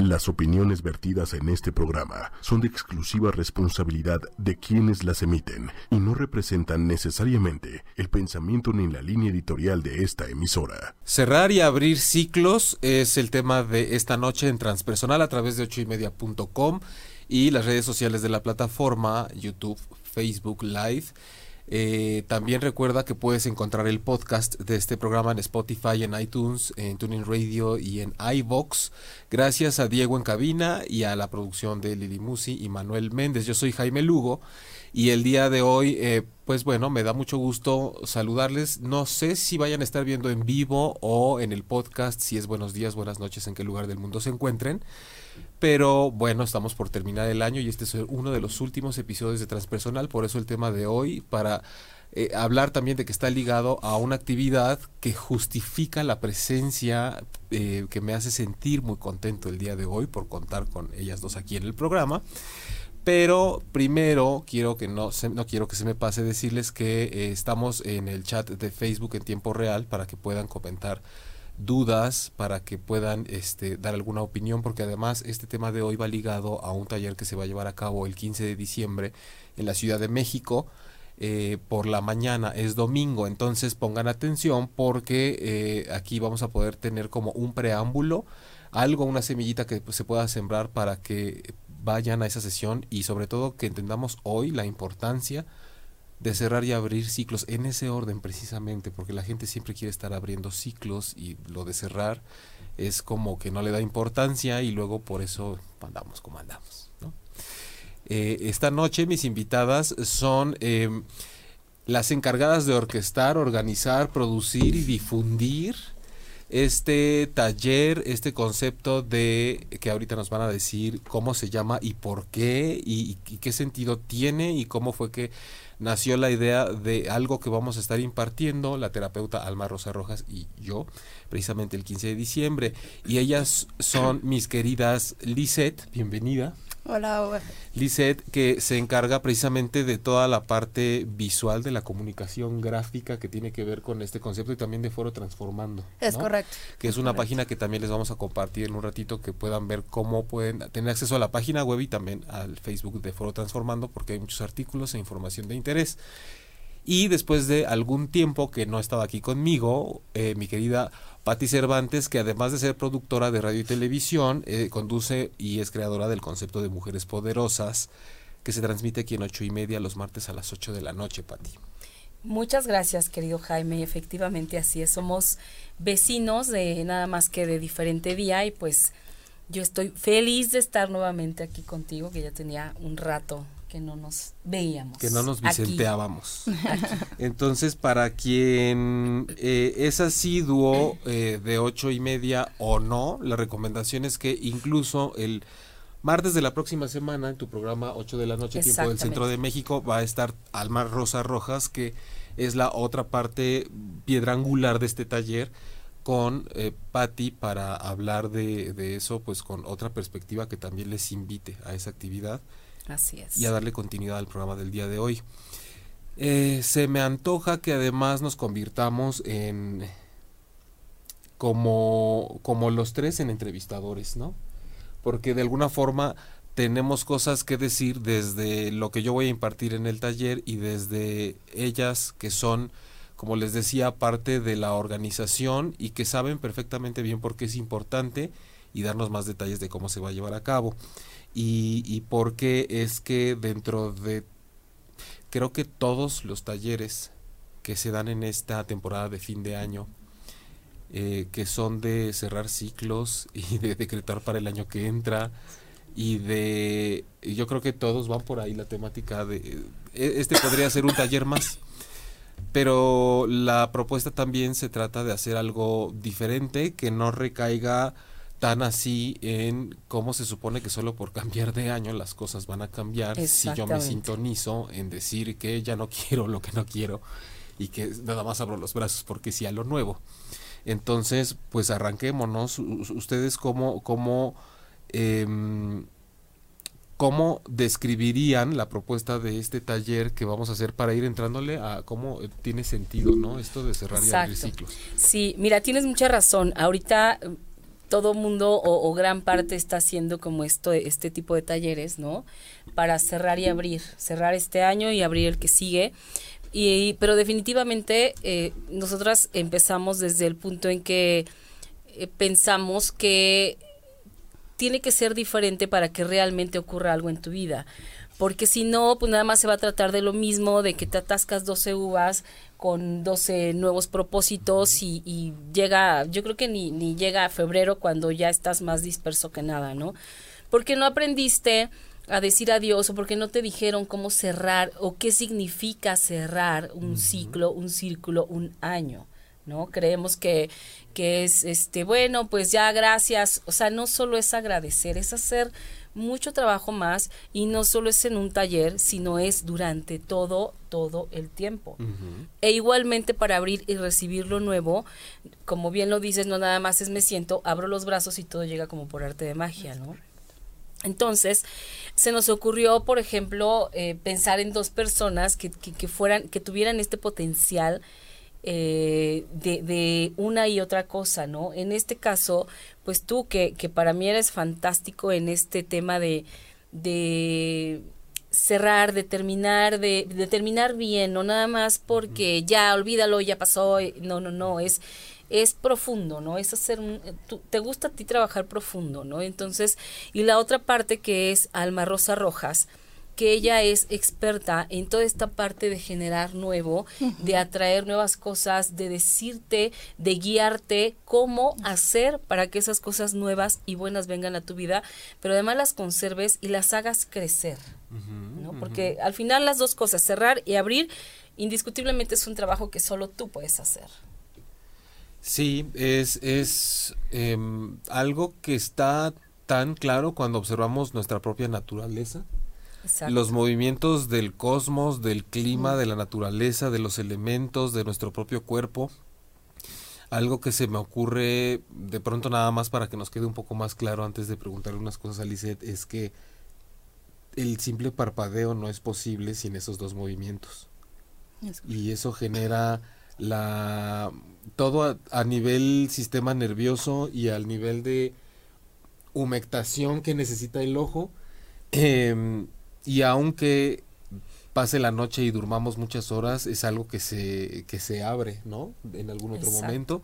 Las opiniones vertidas en este programa son de exclusiva responsabilidad de quienes las emiten y no representan necesariamente el pensamiento ni la línea editorial de esta emisora. Cerrar y abrir ciclos es el tema de esta noche en Transpersonal a través de ochoymedia.com y las redes sociales de la plataforma, YouTube, Facebook Live. Eh, también recuerda que puedes encontrar el podcast de este programa en Spotify, en iTunes, en Tuning Radio y en iVox. Gracias a Diego en cabina y a la producción de Lili Musi y Manuel Méndez. Yo soy Jaime Lugo y el día de hoy, eh, pues bueno, me da mucho gusto saludarles. No sé si vayan a estar viendo en vivo o en el podcast, si es buenos días, buenas noches, en qué lugar del mundo se encuentren. Pero bueno, estamos por terminar el año y este es uno de los últimos episodios de Transpersonal, por eso el tema de hoy, para eh, hablar también de que está ligado a una actividad que justifica la presencia, eh, que me hace sentir muy contento el día de hoy por contar con ellas dos aquí en el programa. Pero primero quiero que no, se, no quiero que se me pase decirles que eh, estamos en el chat de Facebook en tiempo real para que puedan comentar dudas para que puedan este, dar alguna opinión, porque además este tema de hoy va ligado a un taller que se va a llevar a cabo el 15 de diciembre en la Ciudad de México. Eh, por la mañana es domingo, entonces pongan atención porque eh, aquí vamos a poder tener como un preámbulo, algo, una semillita que pues, se pueda sembrar para que vayan a esa sesión y sobre todo que entendamos hoy la importancia de cerrar y abrir ciclos en ese orden precisamente, porque la gente siempre quiere estar abriendo ciclos y lo de cerrar es como que no le da importancia y luego por eso andamos como andamos. Eh, esta noche mis invitadas son em, las encargadas de orquestar, organizar, producir y difundir este taller, este concepto de que ahorita nos van a decir cómo se llama y por qué y qué sentido tiene y cómo fue que nació la idea de algo que vamos a estar impartiendo, la terapeuta Alma Rosa Rojas y yo, precisamente el 15 de diciembre. Y ellas son mis queridas Lisette, bienvenida. Hola, Lisette, que se encarga precisamente de toda la parte visual de la comunicación gráfica que tiene que ver con este concepto y también de Foro Transformando. Es correcto. Que es, una página que también les vamos a compartir en un ratito que puedan ver cómo pueden tener acceso a la página web y también al Facebook de Foro Transformando porque hay muchos artículos e información de interés. Y después de algún tiempo que no estaba aquí conmigo, eh, mi querida Patti Cervantes, que además de ser productora de radio y televisión, eh, conduce y es creadora del concepto de Mujeres Poderosas, que se transmite aquí en ocho y media los martes a las 8 de la noche, Patti. Muchas gracias, querido Jaime. Efectivamente, así es. Somos vecinos de nada más que de diferente día y pues yo estoy feliz de estar nuevamente aquí contigo, que ya tenía un rato que no nos veíamos. Que no nos vicenteábamos. Entonces, para quien eh, es asiduo eh, de ocho y media o no, la recomendación es que incluso el martes de la próxima semana, en tu programa 8 de la noche, tiempo del Centro de México, va a estar Alma Rosa Rojas, que es la otra parte piedra angular de este taller con eh, Patti para hablar de, de, eso, pues con otra perspectiva que también les invite a esa actividad. Y a darle continuidad al programa del día de hoy. Eh, se me antoja que además nos convirtamos en como, como los tres en entrevistadores, ¿no? Porque de alguna forma tenemos cosas que decir desde lo que yo voy a impartir en el taller y desde ellas que son, como les decía, parte de la organización y que saben perfectamente bien por qué es importante y darnos más detalles de cómo se va a llevar a cabo. Y, y por qué es que dentro de, creo que todos los talleres que se dan en esta temporada de fin de año, eh, que son de cerrar ciclos y de decretar para el año que entra y de yo creo que todos van por ahí la temática de e, este podría ser un taller más. Pero la propuesta también se trata de hacer algo diferente que no recaiga tan así en cómo se supone que solo por cambiar de año las cosas van a cambiar si yo me sintonizo en decir que ya no quiero lo que no quiero y que nada más abro los brazos porque sí a lo nuevo. Entonces, pues arranquémonos. Ustedes cómo, cómo, eh, cómo describirían la propuesta de este taller que vamos a hacer para ir entrándole a cómo tiene sentido, ¿no? Esto de cerrar y abrir ciclos. Sí, mira, tienes mucha razón. Ahorita todo mundo o, gran parte está haciendo como esto, este tipo de talleres, ¿no? Para cerrar y abrir, cerrar este año y abrir el que sigue. Y, pero definitivamente eh, nosotras empezamos desde el punto en que eh, pensamos que tiene que ser diferente para que realmente ocurra algo en tu vida. Porque si no, pues nada más se va a tratar de lo mismo, de que te atascas 12 uvas con 12 nuevos propósitos y, y llega, yo creo que ni, ni llega a febrero cuando ya estás más disperso que nada, ¿no? Porque no aprendiste a decir adiós o porque no te dijeron cómo cerrar o qué significa cerrar un ciclo, un círculo, un año. ¿no? Creemos que, que es, este, bueno, pues ya gracias, o sea, no solo es agradecer, es hacer mucho trabajo más y no solo es en un taller, sino es durante todo, todo el tiempo. E igualmente para abrir y recibir lo nuevo, como bien lo dices, no nada más es me siento, abro los brazos y todo llega como por arte de magia, ¿no? Entonces, se nos ocurrió, por ejemplo, eh, pensar en dos personas que, que, que, fueran, que tuvieran este potencial eh, de, de, una y otra cosa, ¿no? En este caso, pues tú que, que para mí eres fantástico en este tema de, de cerrar, de terminar, de, de terminar bien, no nada más porque ya olvídalo, ya pasó, no, no, no, es es profundo, ¿no? Es hacer un, te gusta a ti trabajar profundo, ¿no? Entonces, y la otra parte que es Alma Rosa Rojas, que ella es experta en toda esta parte de generar nuevo, de atraer nuevas cosas, de decirte, de guiarte cómo hacer para que esas cosas nuevas y buenas vengan a tu vida, pero además las conserves y las hagas crecer, ¿no? Porque al final las dos cosas, cerrar y abrir, indiscutiblemente es un trabajo que solo tú puedes hacer. Sí, es, es em, algo que está tan claro cuando observamos nuestra propia naturaleza los movimientos del cosmos, del clima, de la naturaleza, de los elementos, de nuestro propio cuerpo. Algo que se me ocurre de pronto nada más para que nos quede un poco más claro antes de preguntarle unas cosas a Lisette es que el simple parpadeo no es posible sin esos dos movimientos. Y eso genera la todo a, nivel sistema nervioso y al nivel de humectación que necesita el ojo. Eh, y aunque pase la noche y durmamos muchas horas, es algo que se, que se abre, ¿no? En algún otro momento.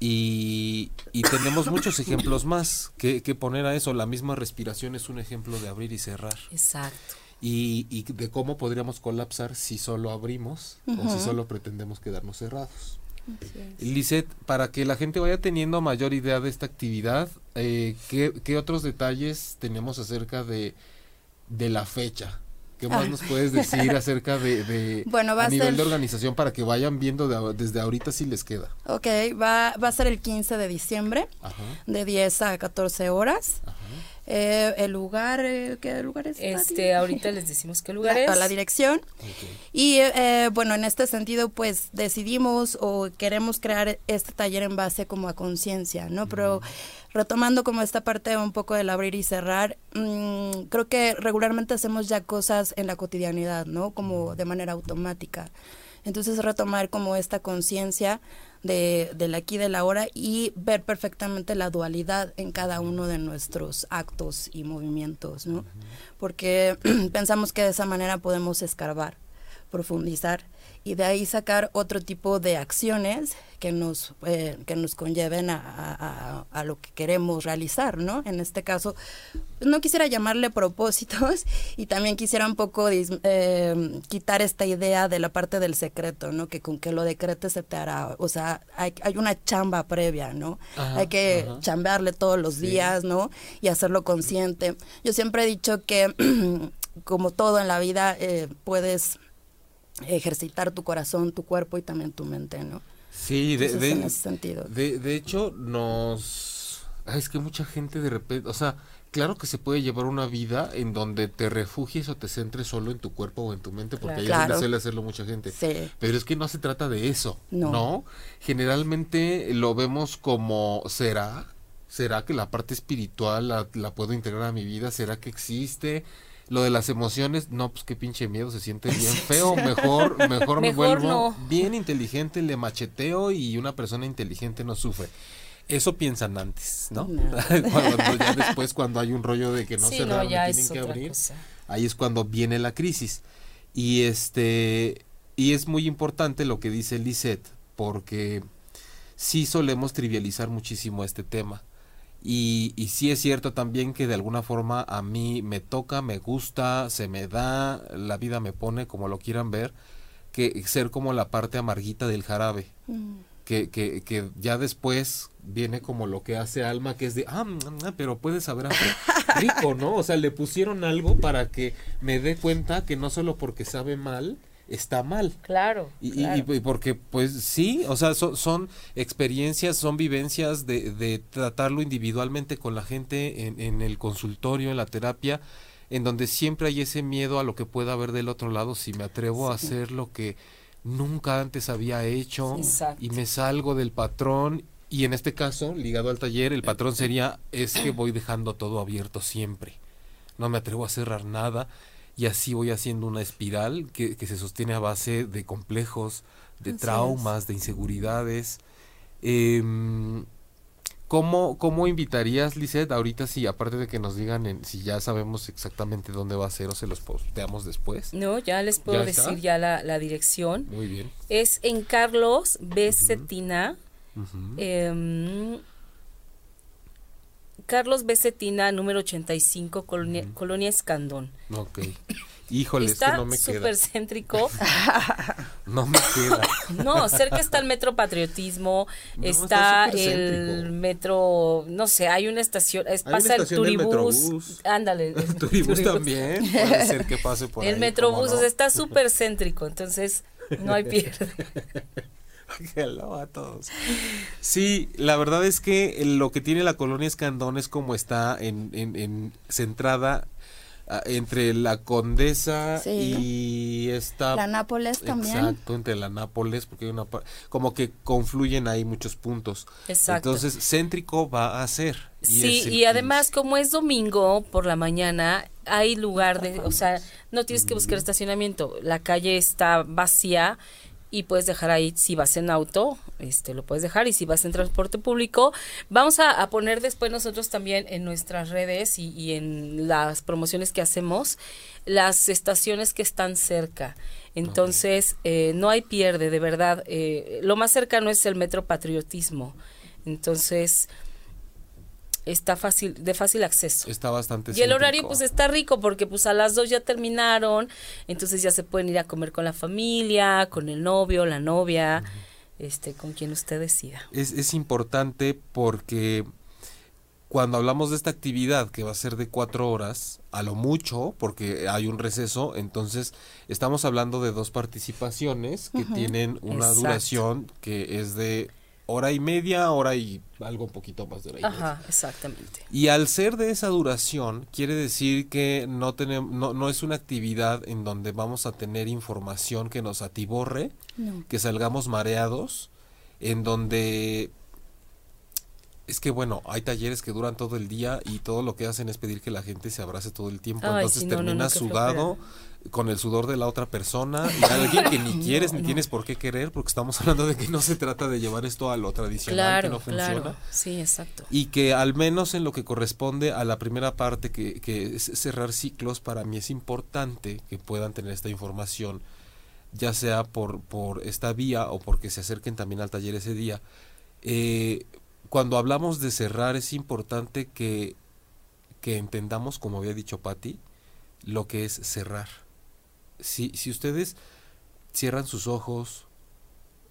Y, y, tenemos muchos ejemplos más que, que, poner a eso. La misma respiración es un ejemplo de abrir y cerrar. Exacto. Y, y de cómo podríamos colapsar si solo abrimos o si solo pretendemos quedarnos cerrados. Lisette, para que la gente vaya teniendo mayor idea de esta actividad, eh, ¿qué, ¿qué otros detalles tenemos acerca de de la fecha. ¿Qué más ah. nos puedes decir acerca de, bueno, va a, nivel de organización para que vayan viendo desde ahorita si les queda? Ok, va, va a ser el 15 de diciembre, de 10 a 14 horas. Eh, el lugar, eh, ¿qué lugar es? Este, ahorita les decimos qué lugar es. A la dirección. Y eh, bueno, en este sentido, pues decidimos o queremos crear este taller en base como a conciencia, ¿no? Pero retomando como esta parte un poco del abrir y cerrar, mm, creo que regularmente hacemos ya cosas en la cotidianidad, ¿no? Como de manera automática. Entonces retomar como esta conciencia de, del aquí de la hora y ver perfectamente la dualidad en cada uno de nuestros actos y movimientos, ¿no? Porque pensamos que de esa manera podemos escarbar, profundizar y de ahí sacar otro tipo de acciones que nos, eh, que nos conlleven a, a, lo que queremos realizar, ¿no? En este caso, no quisiera llamarle propósitos y también quisiera un poco eh, quitar esta idea de la parte del secreto, ¿no? Que con que lo decretes se te hará, o sea, hay, hay una chamba previa, ¿no? hay que chambearle todos los días, ¿no? Y hacerlo consciente. Yo siempre he dicho que como todo en la vida eh, puedes ejercitar tu corazón, tu cuerpo y también tu mente, ¿no? Sí, de, en ese sentido. De, de hecho, nos... es que mucha gente de repente, o sea, claro que se puede llevar una vida en donde te refugies o te centres solo en tu cuerpo o en tu mente, porque claro. ahí suele hacerlo mucha gente. Sí. Pero es que no se trata de eso, no. Generalmente lo vemos como, ¿será? ¿Será que la parte espiritual la, la puedo integrar a mi vida? ¿Será que existe? Lo de las emociones, no, pues qué pinche miedo, se siente bien feo, mejor, mejor, me vuelvo bien inteligente, le macheteo y una persona inteligente no sufre. Eso piensan antes, ¿no? cuando, ya después cuando hay un rollo de que no se no, tienen que abrir, ahí es cuando viene la crisis. Y este y es muy importante lo que dice Lisette porque sí solemos trivializar muchísimo este tema. Y, y sí es cierto también que de alguna forma a mí me toca, me gusta, se me da, la vida me pone, como lo quieran ver, que ser como la parte amarguita del jarabe. Mm. Que, que, que, ya después viene como lo que hace Alma, que es de, ah, mm, mm, pero puedes saber rico, ¿no? O sea, le pusieron algo para que me dé cuenta que no solo porque sabe mal, está mal. Claro. Y, y, porque, pues sí, o sea, son, experiencias, son vivencias de, de, tratarlo individualmente con la gente en, en, el consultorio, en la terapia, en donde siempre hay ese miedo a lo que pueda haber del otro lado si me atrevo a hacer lo que nunca antes había hecho y me salgo del patrón. Y en este caso, ligado al taller, el patrón sería, es que voy dejando todo abierto siempre. No me atrevo a cerrar nada y así voy haciendo una espiral que, se sostiene a base de complejos, de traumas, de inseguridades. Eh, ¿cómo, ¿Cómo invitarías, Lisette, ahorita si aparte de que nos digan si ya sabemos exactamente dónde va a ser o se los posteamos después? No, ya les puedo decir ya la, dirección. Muy bien. Es en Carlos B. Cetina. Carlos Besetina, número 85, Colonia, Colonia Escandón. Ok. Híjole, está no me súper céntrico. no me queda. No, cerca está el metro Patriotismo, está, el metro, no sé, hay una estación, es, pasa el turibús. Ándale. El turibús, también, puede ser que pase por el ahí. El metrobús, o sea, está súper céntrico, entonces no hay pierde. Hello a todos. Sí, la verdad es que lo que tiene la colonia Escandón es como está en, en, centrada ah, entre la Condesa y esta la Nápoles también. Exacto entre la Nápoles porque hay una como que confluyen ahí muchos puntos. Exacto. Entonces céntrico va a ser. Sí y además como es domingo por la mañana hay lugar de o sea no tienes que buscar estacionamiento. La calle está vacía y puedes dejar ahí si vas en auto, este lo puedes dejar y si vas en transporte público, vamos a, poner después nosotros también en nuestras redes y, en las promociones que hacemos las estaciones que están cerca. Entonces, eh, no hay pierde, de verdad. Eh, lo más cercano es el Metro Patriotismo. Entonces, está fácil, de fácil acceso. Está bastante Y el horario pues está rico porque pues a las dos ya terminaron, entonces ya se pueden ir a comer con la familia, con el novio, la novia, este, con quien usted decida. Es, es importante porque cuando hablamos de esta actividad que va a ser de cuatro horas, a lo mucho, porque hay un receso, entonces estamos hablando de dos participaciones que tienen una duración que es de hora y media, hora y algo un poquito más de hora y Ajá, exactamente. Y al ser de esa duración, quiere decir que no, tenemos, no, no es una actividad en donde vamos a tener información que nos atiborre, que salgamos mareados, en donde es que bueno, hay talleres que duran todo el día y todo lo que hacen es pedir que la gente se abrace todo el tiempo, entonces termina sudado, con el sudor de la otra persona y alguien que ni quieres ni tienes por qué querer porque estamos hablando de que no se trata de llevar esto a lo tradicional que no funciona. Sí, exacto. Y que al menos en lo que corresponde a la primera parte que, que es cerrar ciclos, para mí es importante que puedan tener esta información, ya sea por, por esta vía o porque se acerquen también al taller ese día. Eh, cuando hablamos de cerrar es importante que, que entendamos, como había dicho Patti, lo que es cerrar si, si ustedes cierran sus ojos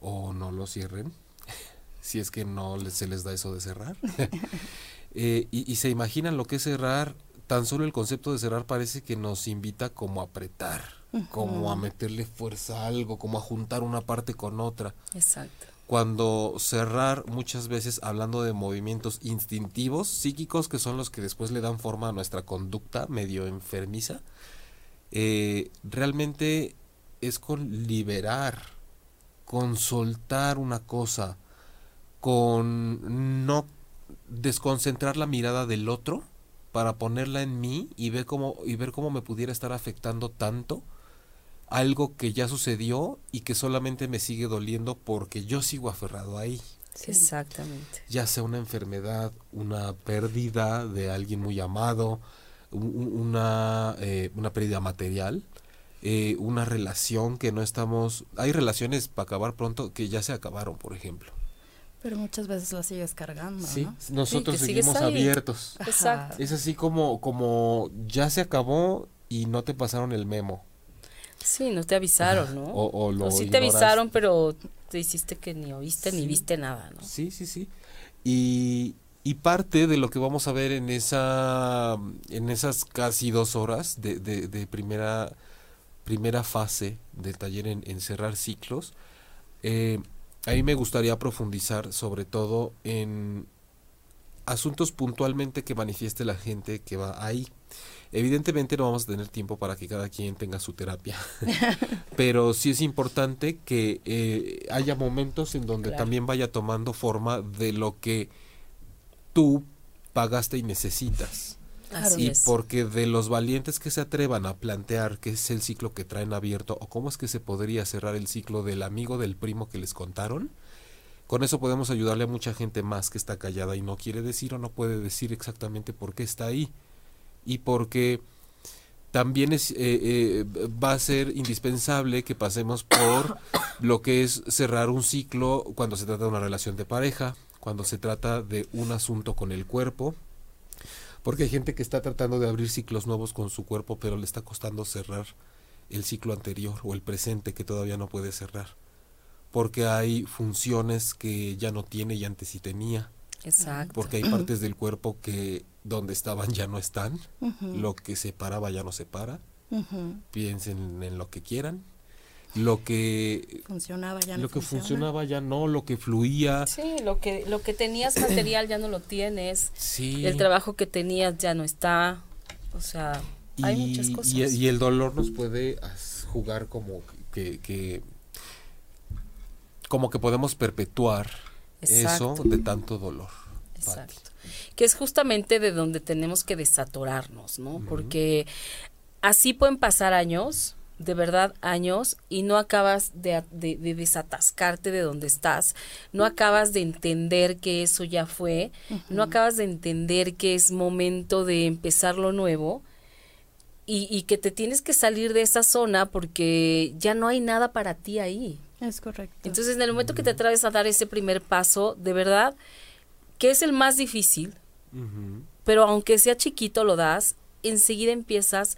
o no los cierren, si es que no se les da eso de cerrar, eh, y, se imaginan lo que es cerrar, tan solo el concepto de cerrar parece que nos invita como a apretar, como a meterle fuerza a algo, como a juntar una parte con otra. Exacto. Cuando cerrar, muchas veces hablando de movimientos instintivos, psíquicos, que son los que después le dan forma a nuestra conducta medio enfermiza, eh, realmente es con liberar, con soltar una cosa, con no desconcentrar la mirada del otro para ponerla en mí y ver cómo, y ver cómo me pudiera estar afectando tanto algo que ya sucedió y que solamente me sigue doliendo porque yo sigo aferrado ahí. Exactamente. Ya sea una enfermedad, una pérdida de alguien muy amado, una, eh, una pérdida material, eh, una relación que no estamos... Hay relaciones para acabar pronto que ya se acabaron, por ejemplo. Pero muchas veces la sigues cargando. Sí, nosotros seguimos abiertos. Exacto. Es así como, como ya se acabó y no te pasaron el memo. Sí, no te avisaron, ¿no? O, lo sí te avisaron, pero te hiciste que ni oíste ni viste nada, ¿no? Sí, sí, sí. Y, y parte de lo que vamos a ver en esa en esas casi dos horas de, de, primera primera fase del taller en, cerrar ciclos eh, a mí me gustaría profundizar sobre todo en asuntos puntualmente que manifieste la gente que va ahí. Evidentemente no vamos a tener tiempo para que cada quien tenga su terapia, pero sí es importante que eh, haya momentos en donde también vaya tomando forma de lo que tú pagaste y necesitas. y porque de los valientes que se atrevan a plantear qué es el ciclo que traen abierto o cómo es que se podría cerrar el ciclo del amigo del primo que les contaron, con eso podemos ayudarle a mucha gente más que está callada y no quiere decir o no puede decir exactamente por qué está ahí. Y porque también es, eh, eh, va a ser indispensable que pasemos por lo que es cerrar un ciclo cuando se trata de una relación de pareja, cuando se trata de un asunto con el cuerpo, porque hay gente que está tratando de abrir ciclos nuevos con su cuerpo, pero le está costando cerrar el ciclo anterior o el presente que todavía no puede cerrar, porque hay funciones que ya no tiene y antes sí tenía. Exacto. Porque hay partes del cuerpo que donde estaban ya no están, lo que se paraba ya no se para, piensen en lo que quieran, lo que funcionaba ya no lo que funcionaba ya no, lo que fluía. Sí, lo que lo que tenías material ya no lo tienes. Sí. El trabajo que tenías ya no está. O sea, hay muchas cosas. Y, el dolor nos puede jugar como que, que como que podemos perpetuar eso de tanto dolor. Exacto que es justamente de donde tenemos que desatorarnos, ¿no? Porque así pueden pasar años, de verdad años, y no acabas de, desatascarte de donde estás, no acabas de entender que eso ya fue, no acabas de entender que es momento de empezar lo nuevo. Y, y, que te tienes que salir de esa zona porque ya no hay nada para ti ahí. Es correcto. Entonces, en el momento que te atreves a dar ese primer paso, de verdad, que es el más difícil, pero aunque sea chiquito lo das, enseguida empiezas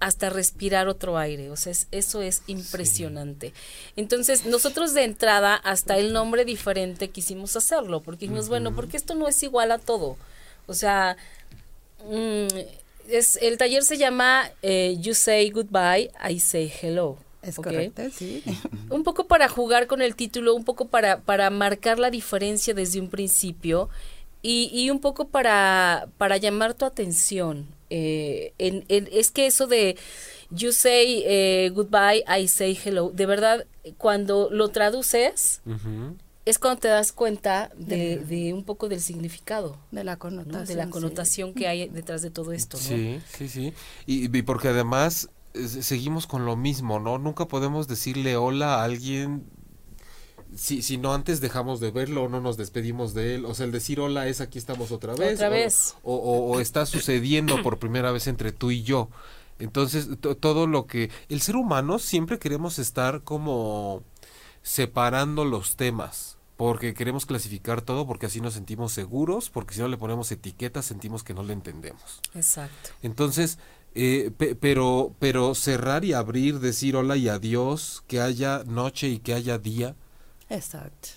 hasta respirar otro aire, o sea, eso es impresionante. Entonces, nosotros de entrada, hasta el nombre diferente quisimos hacerlo, porque dijimos, bueno, porque esto no es igual a todo. O sea, mm, es, el taller se llama eh, You Say Goodbye, I Say Hello. Es correcto, sí. Un poco para jugar con el título, un poco para, para marcar la diferencia desde un principio y, y un poco para, para llamar tu atención. Eh, en, es que eso de you say eh, goodbye, I say hello, de verdad, cuando lo traduces, es cuando te das cuenta de, de, un poco del significado. De la connotación. De la connotación que hay detrás de todo esto. ¿no? Sí, sí, sí. Y, y porque además eh, seguimos con lo mismo, ¿no? Nunca podemos decirle hola a alguien si, si no antes dejamos de verlo o no nos despedimos de él. O sea, el decir hola es aquí estamos otra vez. Otra vez. O, o, está sucediendo por primera vez entre tú y yo. Entonces, todo lo que... El ser humano siempre queremos estar como separando los temas. Porque queremos clasificar todo, porque así nos sentimos seguros, porque si no le ponemos etiquetas sentimos que no le entendemos. Exacto. Entonces, eh, pero, pero cerrar y abrir, decir hola y adiós, que haya noche y que haya día, Exacto.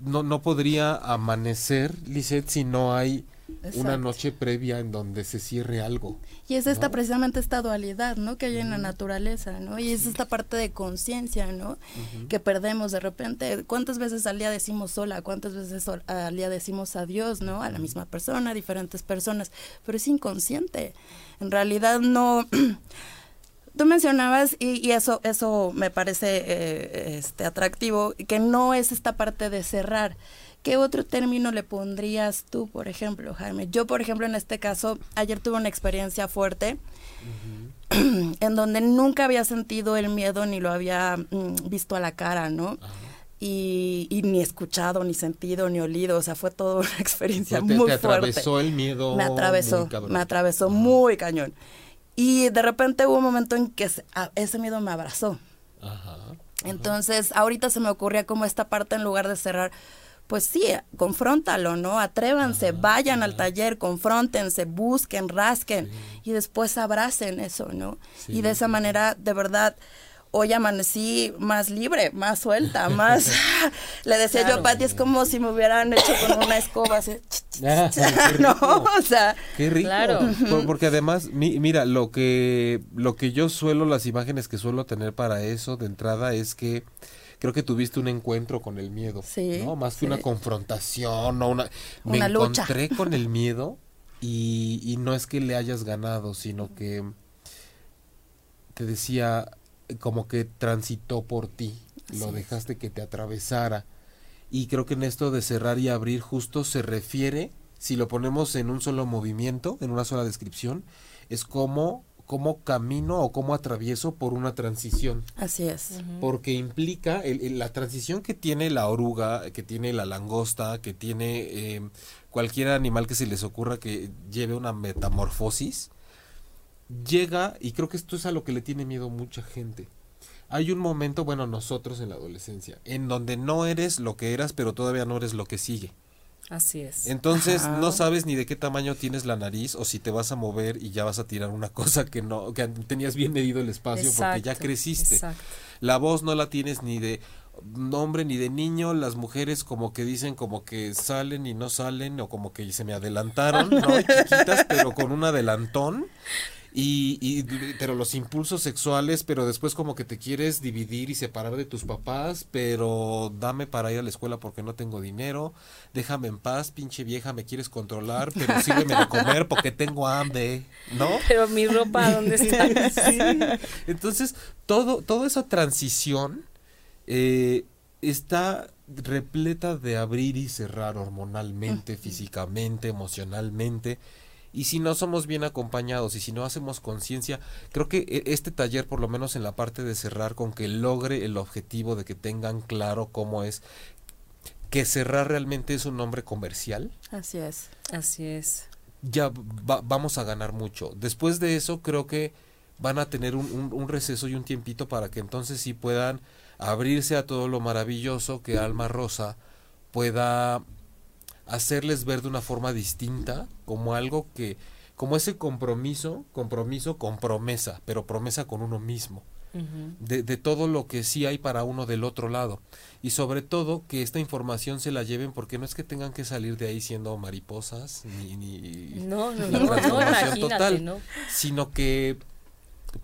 No, no podría amanecer, Lisette, si no hay una noche previa en donde se cierre algo. Y es esta precisamente esta dualidad, ¿no? Que hay en la naturaleza, ¿no? Y es esta parte de conciencia, ¿no? Que perdemos de repente. ¿Cuántas veces al día decimos sola? ¿Cuántas veces al día decimos adiós, ¿no? A la misma persona, a diferentes personas. Pero es inconsciente. En realidad no... Tú mencionabas, y, eso, eso me parece eh, este, atractivo, que no es esta parte de cerrar. ¿Qué otro término le pondrías tú, por ejemplo, Jaime? Yo, por ejemplo, en este caso, ayer tuve una experiencia fuerte en donde nunca había sentido el miedo ni lo había mm, visto a la cara, ¿no? y, ni escuchado, ni sentido, ni olido. O sea, fue toda una experiencia muy fuerte. te atravesó el miedo. Me atravesó, me atravesó muy cañón. Y de repente hubo un momento en que ese miedo me abrazó. Ajá, Entonces, ahorita se me ocurría como esta parte en lugar de cerrar, pues sí, confróntalo, ¿no? Atrévanse, vayan al taller, confróntense, busquen, rasquen y después abracen eso, ¿no? y de esa manera, de verdad, hoy amanecí más libre, más suelta, más... Le decía yo a Pati, es como si me hubieran hecho con una escoba así. Ah, no, o sea... Qué rico. Claro. porque además, mira, lo que, lo que yo suelo, las imágenes que suelo tener para eso de entrada es que creo que tuviste un encuentro con el miedo, sí, ¿no? Más que una confrontación o una... Me encontré con el miedo y, y no es que le hayas ganado, sino que te decía, como que transitó por ti, lo dejaste que te atravesara. Y creo que en esto de cerrar y abrir justo se refiere, si lo ponemos en un solo movimiento, en una sola descripción, es como como camino o como atravieso por una transición. Así es. Porque implica la transición que tiene la oruga, que tiene la langosta, que tiene eh, cualquier animal que se les ocurra que lleve una metamorfosis, llega, y creo que esto es a lo que le tiene miedo mucha gente. Hay un momento, bueno, nosotros en la adolescencia, en donde no eres lo que eras, pero todavía no eres lo que sigue. Así es. Entonces no sabes ni de qué tamaño tienes la nariz o si te vas a mover y ya vas a tirar una cosa que no, que tenías bien medido el espacio porque ya creciste. La voz no la tienes ni de hombre ni de niño, las mujeres como que dicen como que salen y no salen o como que se me adelantaron, ¿no? Chiquitas, pero con un adelantón. Y, y, pero los impulsos sexuales, pero después como que te quieres dividir y separar de tus papás, pero dame para ir a la escuela porque no tengo dinero, déjame en paz, pinche vieja, me quieres controlar, pero sígueme de comer porque tengo hambre, ¿no? Pero mi ropa, ¿dónde está? Entonces, todo, toda esa transición eh, está repleta de abrir y cerrar hormonalmente, físicamente, emocionalmente y si no somos bien acompañados y si no hacemos conciencia, creo que e, este taller, por lo menos en la parte de cerrar, con que logre el objetivo de que tengan claro cómo es, que cerrar realmente es un nombre comercial. Así es. Así es. Ya vamos a ganar mucho. Después de eso, creo que van a tener un, un receso y un tiempito para que entonces sí puedan abrirse a todo lo maravilloso que Alma Rosa pueda hacerles ver de una forma distinta, como algo que, como ese compromiso, compromiso con promesa, pero promesa con uno mismo. de, de, todo lo que sí hay para uno del otro lado. Y sobre todo que esta información se la lleven porque no es que tengan que salir de ahí siendo mariposas ni, ni no, no, no, no, total, ¿no? sino que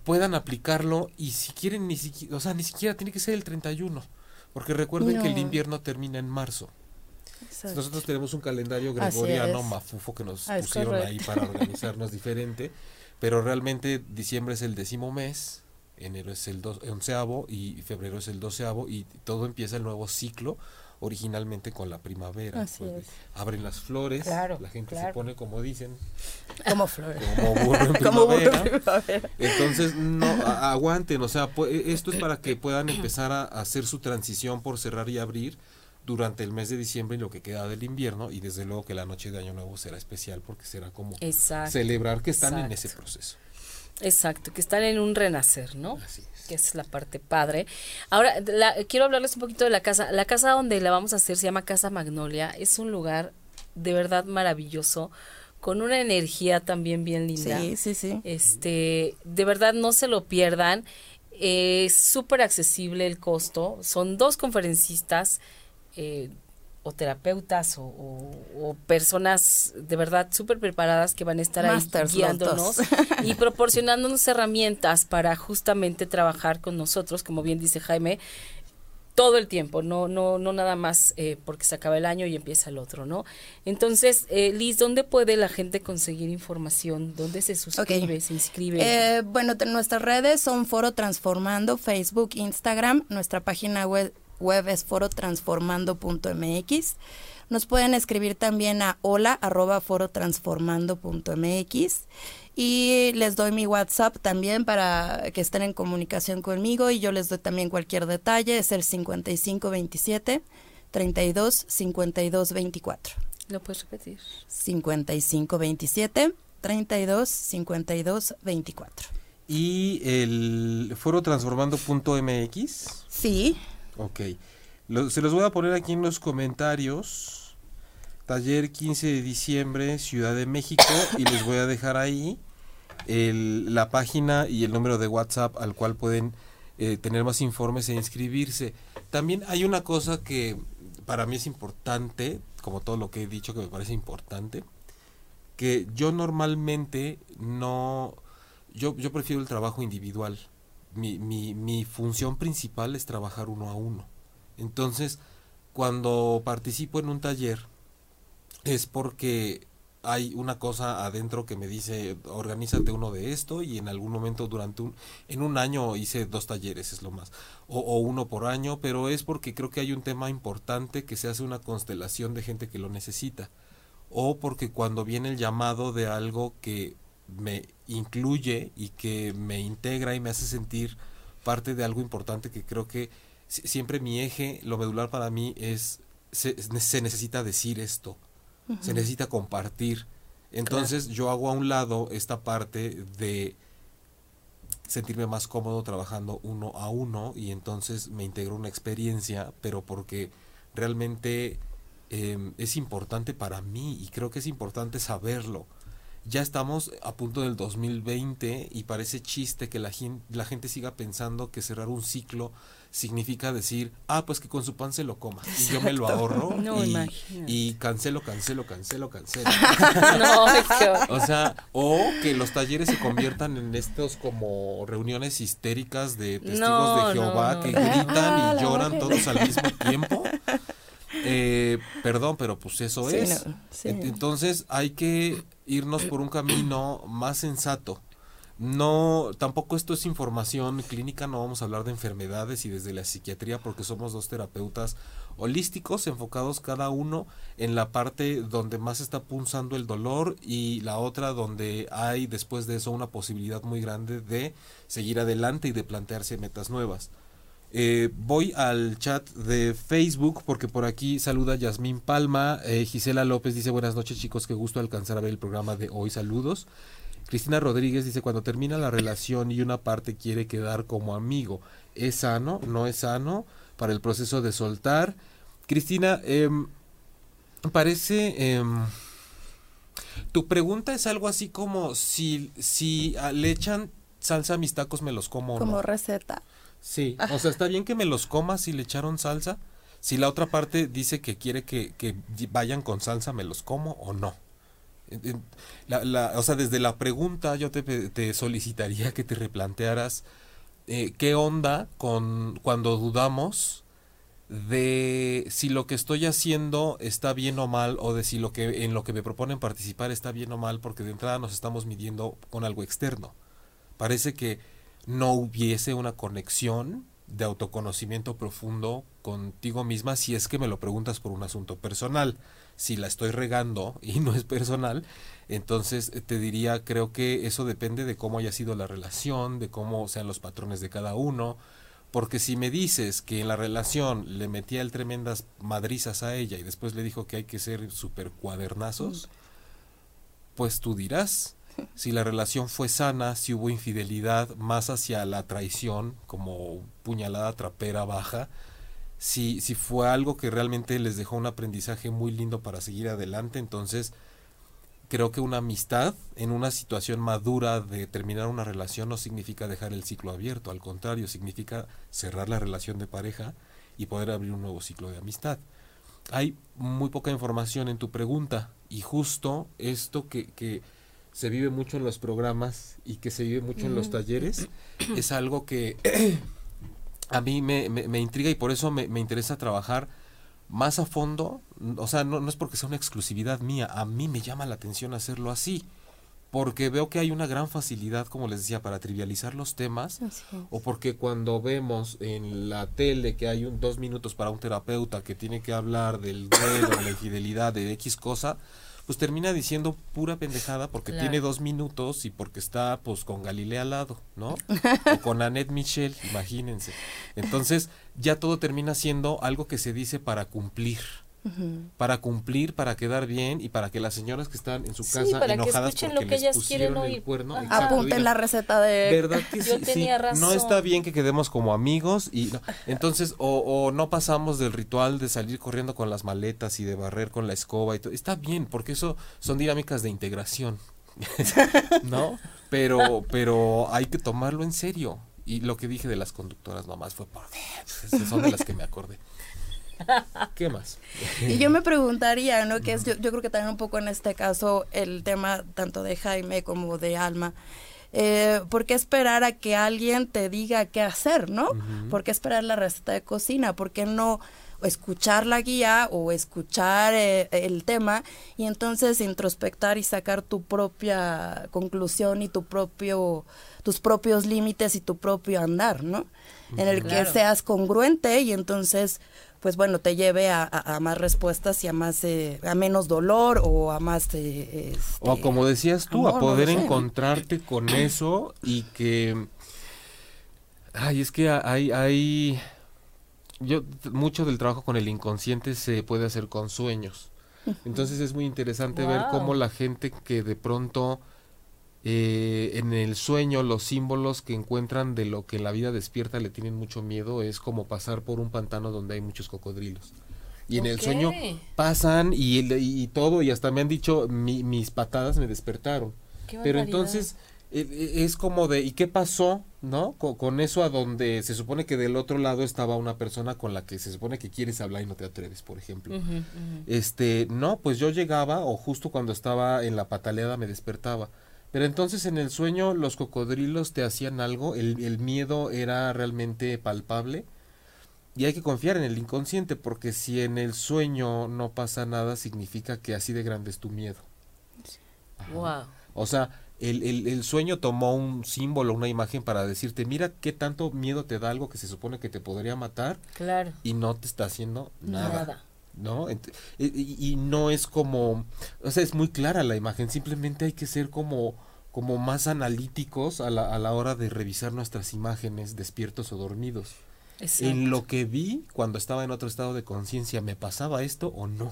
puedan aplicarlo y si quieren ni siquiera, o sea, ni siquiera tiene que ser el 31, porque recuerden que el invierno termina en marzo. Nosotros tenemos un calendario gregoriano mafufo que nos pusieron ahí para organizarnos diferente, pero realmente diciembre es el décimo mes, enero es el onceavo y febrero es el doceavo y todo empieza el nuevo ciclo originalmente con la primavera. Pues, abren las flores, la gente se pone como dicen. Como flores. Como burro en primavera. Entonces, no, aguanten, o sea, esto es para que puedan empezar a hacer su transición por cerrar y abrir durante el mes de diciembre y lo que queda del invierno y desde luego que la noche de Año Nuevo será especial porque será como celebrar que están en ese proceso. Exacto, que están en un renacer, ¿no? Así es. Que es la parte padre. Ahora, quiero hablarles un poquito de la casa. La casa donde la vamos a hacer se llama Casa Magnolia. Es un lugar de verdad maravilloso con una energía también bien linda. Sí, sí, sí. Este, de verdad no se lo pierdan. Es súper accesible el costo. Son dos conferencistas eh, o terapeutas o, personas de verdad súper preparadas que van a estar ahí guiándonos y proporcionándonos herramientas para justamente trabajar con nosotros, como bien dice Jaime, todo el tiempo, no, no, no nada más eh, porque se acaba el año y empieza el otro, ¿no? Entonces, eh, Liz, ¿dónde puede la gente conseguir información? ¿Dónde se suscribe, se inscribe? Eh, bueno, nuestras redes son Foro Transformando, Facebook, Instagram, nuestra página web web es forotransformando.mx. Nos pueden escribir también a hola arroba forotransformando.mx Y les doy mi WhatsApp también para que estén en comunicación conmigo y yo les doy también cualquier detalle. Es el 5527 32 52 24. ¿Lo puedes repetir? 5527 32 52 24. ¿Y el foro transformando.mx? Sí. Ok. se los voy a poner aquí en los comentarios. Taller 15 de diciembre, Ciudad de México. y les voy a dejar ahí el, la página y el número de WhatsApp al cual pueden eh, tener más informes e inscribirse. También hay una cosa que para mí es importante, como todo lo que he dicho que me parece importante, que yo normalmente no, yo, yo prefiero el trabajo individual. Mi, mi, mi función principal es trabajar uno a uno. Entonces, cuando participo en un taller, es porque hay una cosa adentro que me dice, organízate uno de esto y en algún momento durante un, en un año hice dos talleres, es lo más, o, o, uno por año, pero es porque creo que hay un tema importante que se hace una constelación de gente que lo necesita, o porque cuando viene el llamado de algo que me incluye y que me integra y me hace sentir parte de algo importante que creo que siempre mi eje, lo medular para mí es, se, se necesita decir esto, se necesita compartir. Entonces yo hago a un lado esta parte de sentirme más cómodo trabajando uno a uno y entonces me integro una experiencia, pero porque realmente eh, es importante para mí y creo que es importante saberlo. Ya estamos a punto del 2020 y parece chiste que la, la gente siga pensando que cerrar un ciclo significa decir, ah, pues que con su pan se lo coma. Y yo me lo ahorro y, y, cancelo, cancelo, cancelo, cancelo. no, o sea, o que los talleres se conviertan en estos como reuniones histéricas de testigos de Jehová que gritan y lloran todos al mismo tiempo. Eh, perdón, pero pues eso es. Entonces hay que irnos por un camino más sensato no, tampoco esto es información clínica, no vamos a hablar de enfermedades y desde la psiquiatría porque somos dos terapeutas holísticos enfocados cada uno en la parte donde más está punzando el dolor y la otra donde hay después de eso una posibilidad muy grande de seguir adelante y de plantearse metas nuevas. Eh, voy al chat de Facebook porque por aquí saluda Yasmín Palma, eh, Gisela López dice buenas noches chicos, qué gusto alcanzar a ver el programa de hoy, saludos. Cristina Rodríguez dice, cuando termina la relación y una parte quiere quedar como amigo, ¿es sano? ¿No es sano para el proceso de soltar? Cristina, eh, parece... Eh, tu pregunta es algo así como si, si le echan salsa a mis tacos, me los como. Como receta. Sí, o sea, está bien que me los comas si le echaron salsa. Si la otra parte dice que quiere que, que vayan con salsa, ¿me los como o no? La, o sea, desde la pregunta yo te, solicitaría que te replantearas eh, qué onda con cuando dudamos de si lo que estoy haciendo está bien o mal o de si lo que en lo que me proponen participar está bien o mal porque de entrada nos estamos midiendo con algo externo. Parece que no hubiese una conexión de autoconocimiento profundo contigo misma si es que me lo preguntas por un asunto personal. Si la estoy regando y no es personal, entonces eh, te diría, creo que eso depende de cómo haya sido la relación, de cómo sean los patrones de cada uno, porque si me dices que en la relación le metía el tremendas madrizas a ella y después le dijo que hay que ser super cuadernazos, pues tú dirás si la relación fue sana, si hubo infidelidad más hacia la traición como puñalada trapera baja, si, si fue algo que realmente les dejó un aprendizaje muy lindo para seguir adelante, entonces creo que una amistad en una situación madura de terminar una relación no significa dejar el ciclo abierto, al contrario, significa cerrar la relación de pareja y poder abrir un nuevo ciclo de amistad. Hay muy poca información en tu pregunta y justo esto que, que se vive mucho en los programas y que se vive mucho en los talleres es algo que a mí me, me, intriga y por eso me, me, interesa trabajar más a fondo. O sea, no, no, es porque sea una exclusividad mía, a mí me llama la atención hacerlo así. Porque veo que hay una gran facilidad, como les decía, para trivializar los temas. O porque cuando vemos en la tele que hay un, dos minutos para un terapeuta que tiene que hablar del duelo, de la infidelidad, de X cosa, pues termina diciendo pura pendejada porque tiene dos minutos y porque está pues con Galilea al lado, ¿no? o con Annette Michel, imagínense. Entonces ya todo termina siendo algo que se dice para cumplir para cumplir, para quedar bien y para que las señoras que están en su casa enojadas porque lo que ellas quieren oír. el cuerno, apunten la receta de verdad que sí, no está bien que quedemos como amigos y entonces o, o, no pasamos del ritual de salir corriendo con las maletas y de barrer con la escoba y todo está bien porque eso son dinámicas de integración no pero pero hay que tomarlo en serio. Y lo que dije de las conductoras nomás fue porque son de las que me acordé ¿Qué más? y yo me preguntaría, ¿no? Que es, yo, creo que también un poco en este caso el tema tanto de Jaime como de Alma. Eh, ¿Por qué esperar a que alguien te diga qué hacer, no? ¿Por qué esperar la receta de cocina? ¿Por qué no escuchar la guía o escuchar eh, el tema y entonces introspectar y sacar tu propia conclusión y tu propio tus propios límites y tu propio andar, ¿no? En el que seas congruente y entonces pues bueno, te lleve a, más respuestas y a más, eh, a menos dolor o a más... Eh, este, o como decías tú, a poder encontrarte con eso y que... Ay, es que hay, hay... Yo, mucho del trabajo con el inconsciente se puede hacer con sueños. Entonces es muy interesante ver cómo la gente que de pronto eh, en el sueño los símbolos que encuentran de lo que la vida despierta le tienen mucho miedo es como pasar por un pantano donde hay muchos cocodrilos. Y en el sueño pasan y, y, todo, y hasta me han dicho, mis patadas me despertaron. Pero entonces e, e, es como de, ¿y qué pasó? ¿No? Con, eso a donde se supone que del otro lado estaba una persona con la que se supone que quieres hablar y no te atreves, por ejemplo. Este, no, pues yo llegaba o justo cuando estaba en la pataleada me despertaba pero entonces en el sueño los cocodrilos te hacían algo, el, el miedo era realmente palpable. Y hay que confiar en el inconsciente, porque si en el sueño no pasa nada, significa que así de grande es tu miedo. Wow. O sea, el, el, el, sueño tomó un símbolo, una imagen para decirte, mira qué tanto miedo te da algo que se supone que te podría matar. Claro. Y no te está haciendo nada. ¿No? Y, no es como, o sea, es muy clara la imagen, simplemente hay que ser como como más analíticos a la, a la hora de revisar nuestras imágenes despiertos o dormidos. En lo que vi cuando estaba en otro estado de conciencia, ¿me pasaba esto o no?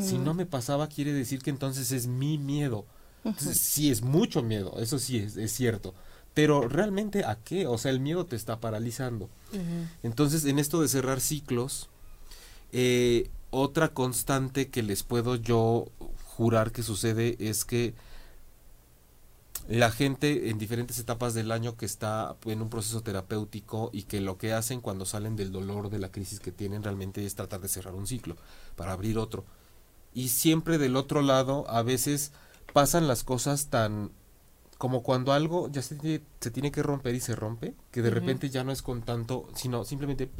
Si no me pasaba, quiere decir que entonces es mi miedo. Entonces, sí es mucho miedo, eso sí es, es, cierto. Pero realmente, ¿a qué? O sea, el miedo te está paralizando. Entonces, en esto de cerrar ciclos, eh, otra constante que les puedo yo jurar que sucede es que la gente en diferentes etapas del año que está en un proceso terapéutico y que lo que hacen cuando salen del dolor de la crisis que tienen realmente es tratar de cerrar un ciclo para abrir otro. Y siempre del otro lado a veces pasan las cosas tan como cuando algo ya se tiene, se tiene que romper y se rompe, que de repente ya no es con tanto, sino simplemente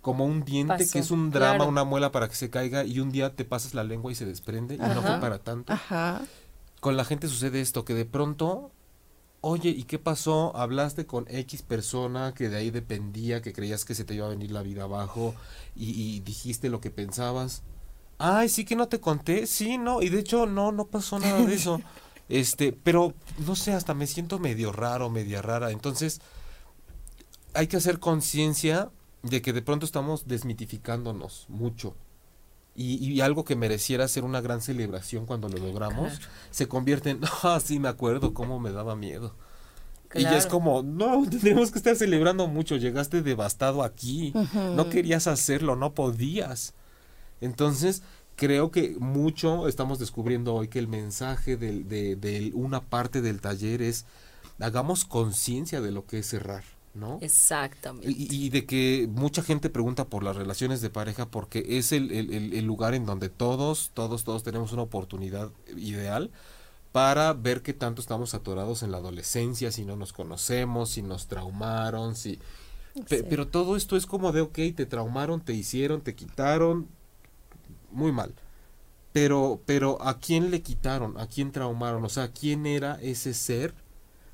como un diente que es un drama, una muela para que se caiga y un día te pasas la lengua y se desprende y no fue para tanto. Ajá con la gente sucede esto, que de pronto, oye, ¿y qué pasó? Hablaste con X persona que de ahí dependía, que creías que se te iba a venir la vida abajo y, dijiste lo que pensabas. Ay, sí que no te conté, sí, no, y de hecho no, no pasó nada de eso. Este, pero no sé, hasta me siento medio raro, media rara. Entonces, hay que hacer conciencia de que de pronto estamos desmitificándonos mucho y, algo que mereciera ser una gran celebración cuando lo logramos, se convierte en, ah, sí, me acuerdo cómo me daba miedo. Y es como, no, tenemos que estar celebrando mucho, llegaste devastado aquí, no querías hacerlo, no podías. Entonces, creo que mucho estamos descubriendo hoy que el mensaje de, de una parte del taller es, hagamos conciencia de lo que es cerrar. ¿No? Exactamente. Y, de que mucha gente pregunta por las relaciones de pareja porque es el, el, lugar en donde todos, todos, todos tenemos una oportunidad ideal para ver qué tanto estamos atorados en la adolescencia, si no nos conocemos, si nos traumaron, si... pero todo esto es como de, ok, te traumaron, te hicieron, te quitaron, muy mal. Pero, pero ¿a quién le quitaron? ¿A quién traumaron? O sea, ¿quién era ese ser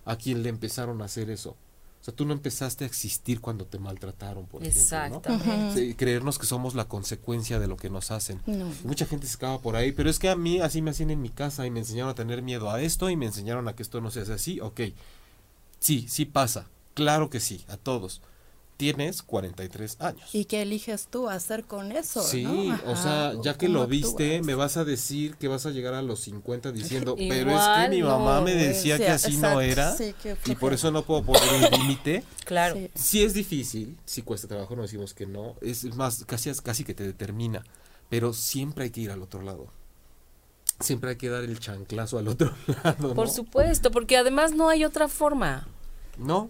a quien le empezaron a hacer eso? O sea, tú no empezaste a existir cuando te maltrataron, por Exactamente. ejemplo, ¿no? Sí, creernos que somos la consecuencia de lo que nos hacen. Mucha gente se acaba por ahí, pero es que a mí así me hacían en mi casa y me enseñaron a tener miedo a esto y me enseñaron a que esto no se hace así. Ok, sí, sí pasa. Claro que sí, a todos tienes 43 años. ¿Y qué eliges tú hacer con eso? Sí, o sea, ya que lo viste, me vas a decir que vas a llegar a los 50 diciendo, pero es que mi mamá me decía que así no era y por eso no puedo poner un límite. Claro. Sí. es difícil, si cuesta trabajo, no decimos que no, es más, casi, casi que te determina, pero siempre hay que ir al otro lado siempre hay que dar el chanclazo al otro lado. Por supuesto, porque además no hay otra forma. No,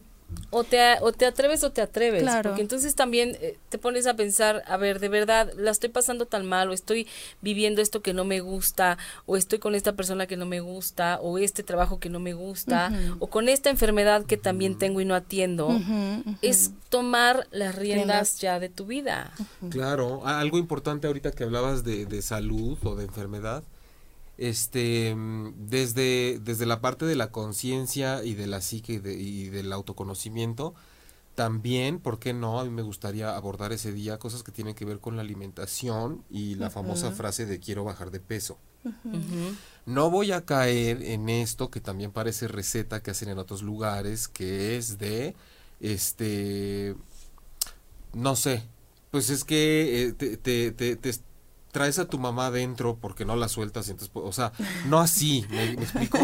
o te, o te atreves o te atreves. Claro. Porque entonces también eh, te pones a pensar, a ver, de verdad, la estoy pasando tan mal, o estoy viviendo esto que no me gusta, o estoy con esta persona que no me gusta, o este trabajo que no me gusta, o con esta enfermedad que también tengo y no atiendo. Es tomar las riendas ya de tu vida. Claro, algo importante ahorita que hablabas de, de salud o de enfermedad este desde, desde la parte de la conciencia y de la psique y, de, y, del autoconocimiento también, ¿por qué no? A mí me gustaría abordar ese día cosas que tienen que ver con la alimentación y la famosa frase de quiero bajar de peso. No voy a caer en esto que también parece receta que hacen en otros lugares, que es de, este, no sé, pues es que eh, te, te, te, traes a tu mamá adentro porque no la sueltas, entonces, o sea, no así, ¿me, explico?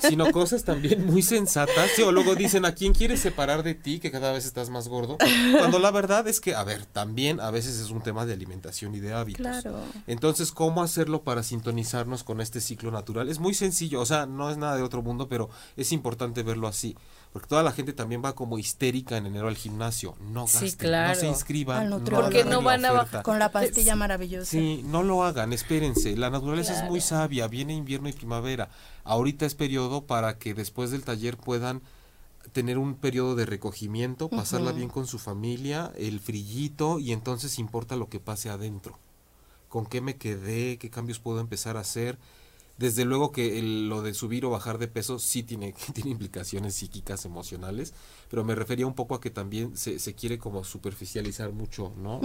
Sino cosas también muy sensatas. Sí, o luego dicen, ¿a quién quieres separar de ti que cada vez estás más gordo? Cuando la verdad es que, a ver, también a veces es un tema de alimentación y de hábitos. Claro. Entonces, ¿cómo hacerlo para sintonizarnos con este ciclo natural? Es muy sencillo, o sea, no es nada de otro mundo, pero es importante verlo así. Porque toda la gente también va como histérica en enero al gimnasio. No gasten, no se inscriban. No porque no van a bajar con la pastilla maravillosa. Sí, no lo hagan, espérense. La naturaleza es muy sabia, viene invierno y primavera. Ahorita es periodo para que después del taller puedan tener un periodo de recogimiento, pasarla bien con su familia, el frillito y entonces importa lo que pase adentro. ¿Con qué me quedé? ¿Qué cambios puedo empezar a hacer? Desde luego que lo de subir o bajar de peso sí tiene, tiene implicaciones psíquicas, emocionales, pero me refería un poco a que también se, se quiere como superficializar mucho, ¿no?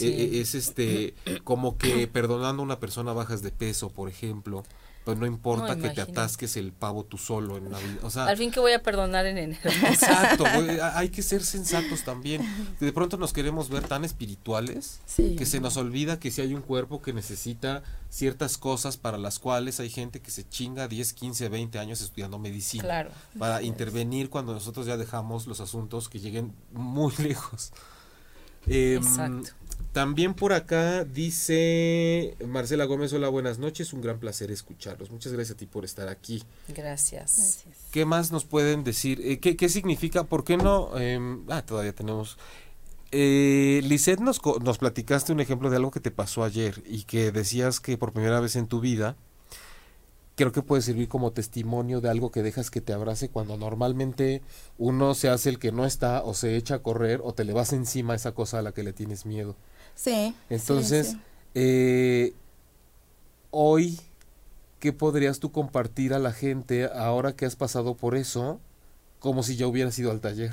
E, e, es este, como que perdonando a una persona bajas de peso, por ejemplo, pues no importa que te atasques el pavo tú solo en Navidad. O sea, Al fin que voy a perdonar en enero. Exacto, hay que ser sensatos también. De pronto nos queremos ver tan espirituales que se nos olvida que si hay un cuerpo que necesita ciertas cosas para las cuales hay gente que se chinga 10, 15, 20 años estudiando medicina. Claro. Para intervenir cuando nosotros ya dejamos los asuntos que lleguen muy lejos. Em, Exacto. También por acá dice Marcela Gómez, hola, buenas noches, un gran placer escucharlos. Muchas gracias a ti por estar aquí. Gracias. ¿Qué más nos pueden decir? Eh, ¿qué, ¿qué, significa? ¿Por qué no? Eh, ah, todavía tenemos... Eh, Lisette, nos, nos platicaste un ejemplo de algo que te pasó ayer y que decías que por primera vez en tu vida creo que puede servir como testimonio de algo que dejas que te abrace cuando normalmente uno se hace el que no está o se echa a correr o te le vas encima a esa cosa a la que le tienes miedo. Sí. Entonces, Eh, hoy, ¿qué podrías tú compartir a la gente ahora que has pasado por eso? Como si ya hubiera ido al taller.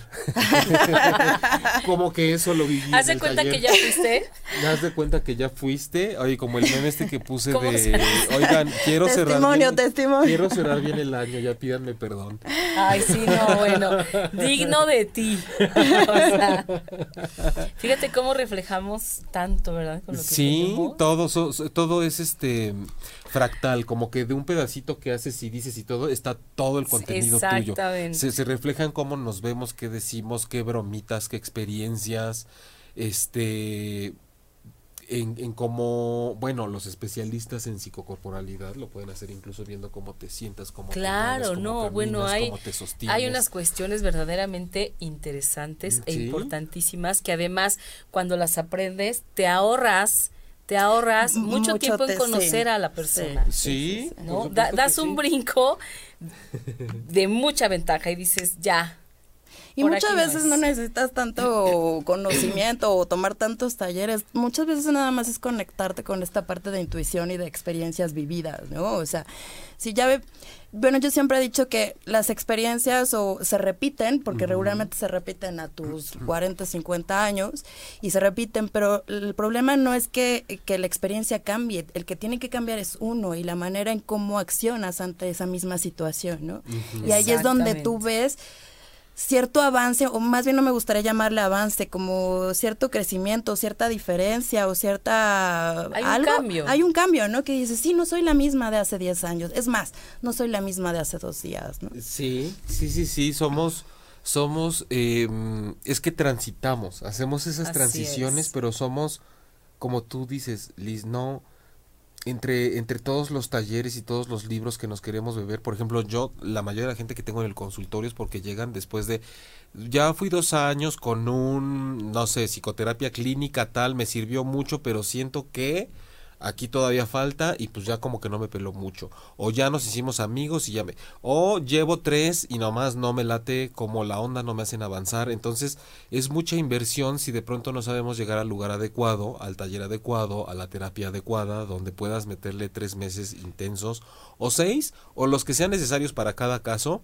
como que eso lo viví. ¿Haz de cuenta que ya fuiste? Haz de cuenta que ya fuiste. Oye, como el meme este que puse de, oigan, quiero cerrar bien, testimonio. quiero cerrar bien el año, ya pídanme perdón. Ay, sí, no, bueno, digno de ti. fíjate cómo reflejamos tanto, ¿verdad? sí, todo, todo es este fractal, como que de un pedacito que haces y dices y todo, está todo el contenido tuyo. Se, se refleja en cómo nos vemos, qué decimos, qué bromitas, qué experiencias, este en, en cómo, bueno, los especialistas en psicocorporalidad lo pueden hacer incluso viendo cómo te sientas, cómo Claro, no, bueno, hay, hay unas cuestiones verdaderamente interesantes e importantísimas que además cuando las aprendes te ahorras te ahorras mucho, tiempo en conocer a la persona. Sí. das un brinco de mucha ventaja y dices, ya, Y muchas veces no, necesitas tanto conocimiento o tomar tantos talleres. Muchas veces nada más es conectarte con esta parte de intuición y de experiencias vividas, ¿no? O sea, si ya ve, bueno, yo siempre he dicho que las experiencias o se repiten, porque regularmente se repiten a tus 40, 50 años y se repiten, pero el problema no es que, que la experiencia cambie, el que tiene que cambiar es uno y la manera en cómo accionas ante esa misma situación, ¿no? Y ahí es donde tú ves cierto avance, o más bien no me gustaría llamarle avance, como cierto crecimiento, cierta diferencia o cierta... Hay un cambio. Hay un cambio, ¿no? Que dices, sí, no soy la misma de hace 10 años. Es más, no soy la misma de hace dos días, ¿no? Sí, sí, sí, sí, somos... Somos, em, es que transitamos, hacemos esas transiciones, pero somos, como tú dices, Liz, no, entre, entre todos los talleres y todos los libros que nos queremos beber, por ejemplo, yo, la mayoría de la gente que tengo en el consultorio es porque llegan después de, ya fui dos años con un, no sé, psicoterapia clínica tal, me sirvió mucho, pero siento que aquí todavía falta y pues ya como que no me peló mucho. O ya nos hicimos amigos y ya me... O llevo tres y nomás no me late como la onda, no me hacen avanzar. Entonces es mucha inversión si de pronto no sabemos llegar al lugar adecuado, al taller adecuado, a la terapia adecuada, donde puedas meterle tres meses intensos o seis o los que sean necesarios para cada caso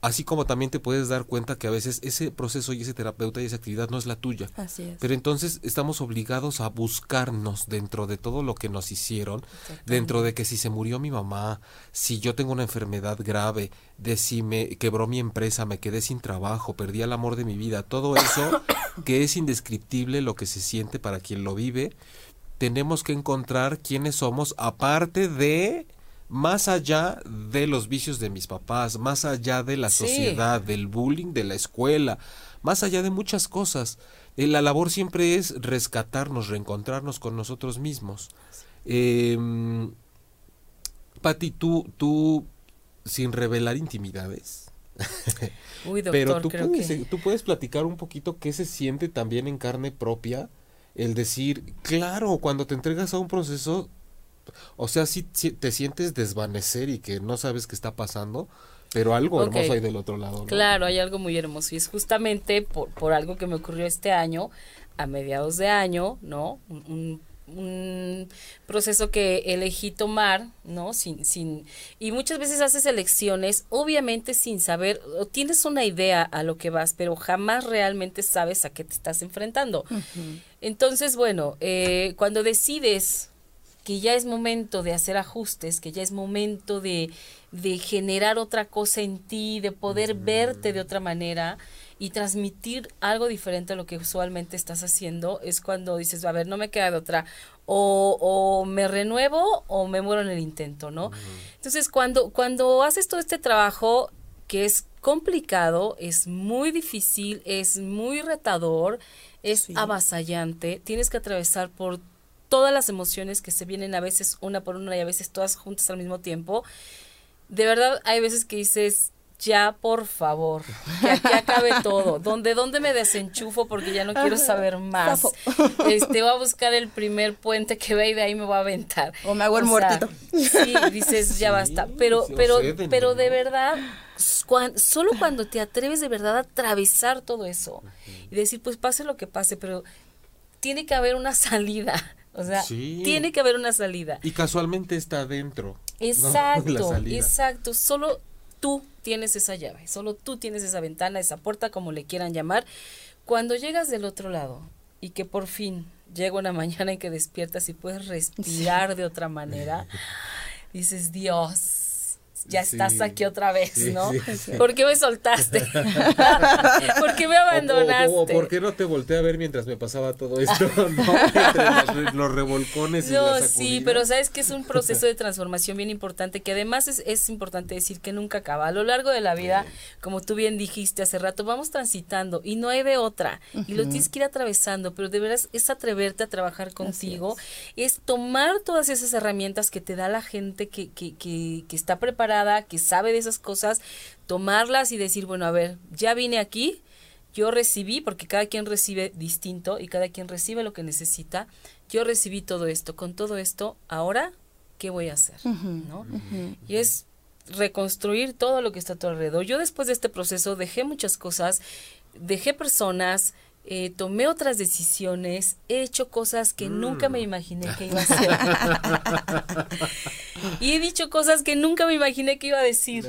Así como también te puedes dar cuenta que a veces ese proceso y ese terapeuta y esa actividad no es la tuya. Así es. Pero entonces estamos obligados a buscarnos dentro de todo lo que nos hicieron, dentro de que si se murió mi mamá, si yo tengo una enfermedad grave, de si me quebró mi empresa, me quedé sin trabajo, perdí el amor de mi vida, todo eso que es indescriptible lo que se siente para quien lo vive, tenemos que encontrar quiénes somos aparte de más allá de los vicios de mis papás, más allá de la sociedad, del bullying, de la escuela, más allá de muchas cosas. Eh, la labor siempre es rescatarnos, reencontrarnos con nosotros mismos. Eh, Pati, tú, tú, sin revelar intimidades, Uy, doctor, pero tú creo puedes, que... tú puedes platicar un poquito qué se siente también en carne propia el decir, claro, cuando te entregas a un proceso o sea, si te sientes desvanecer y que no sabes qué está pasando, pero algo hermoso hay del otro lado. Claro, hay algo muy hermoso. Y es justamente por, por algo que me ocurrió este año, a mediados de año, ¿no? Un, un proceso que elegí tomar, ¿no? Sin, sin, y muchas veces haces elecciones, obviamente sin saber, o tienes una idea a lo que vas, pero jamás realmente sabes a qué te estás enfrentando. Entonces, bueno, eh, cuando decides que ya es momento de hacer ajustes, que ya es momento de, de generar otra cosa en ti, de poder verte de otra manera y transmitir algo diferente a lo que usualmente estás haciendo, es cuando dices, a ver, no me queda de otra, o, o me renuevo o me muero en el intento, ¿no? Entonces, cuando, cuando haces todo este trabajo, que es complicado, es muy difícil, es muy retador, es avasallante, tienes que atravesar por todas las emociones que se vienen a veces una por una y a veces todas juntas al mismo tiempo. De verdad, hay veces que dices, ya por favor, que aquí acabe todo. ¿Dónde, ¿Dónde me desenchufo? Porque ya no quiero saber más. Este, voy a buscar el primer puente que ve y de ahí me voy a aventar. O me hago el muertito. Sí, dices, ya basta. Pero, pero, pero de verdad, solo cuando te atreves de verdad a atravesar todo eso y decir, pues pase lo que pase, pero tiene que haber una salida. O sea, tiene que haber una salida. Y casualmente está adentro. Exacto, exacto. Solo tú tienes esa llave, solo tú tienes esa ventana, esa puerta, como le quieran llamar. Cuando llegas del otro lado y que por fin llega una mañana en que despiertas y puedes respirar de otra manera, dices, Dios, ya estás aquí otra vez, ¿no? ¿Por qué me soltaste? ¿Por qué me abandonaste? O, ¿Por qué no te volteé a ver mientras me pasaba todo esto? ¿no? los, revolcones. No, sí, pero sabes que es un proceso de transformación bien importante, que además es, es importante decir que nunca acaba. A lo largo de la vida, como tú bien dijiste hace rato, vamos transitando y no hay de otra. Y lo tienes que ir atravesando, pero de veras es atreverte a trabajar contigo, es. tomar todas esas herramientas que te da la gente que, que, que, que está preparada que sabe de esas cosas, tomarlas y decir, bueno, a ver, ya vine aquí, yo recibí, porque cada quien recibe distinto y cada quien recibe lo que necesita, yo recibí todo esto, con todo esto, ahora, ¿qué voy a hacer? ¿no? Y es reconstruir todo lo que está a tu alrededor. Yo después de este proceso dejé muchas cosas, dejé personas, eh, tomé otras decisiones, he hecho cosas que nunca me imaginé que iba a hacer. y he dicho cosas que nunca me imaginé que iba a decir.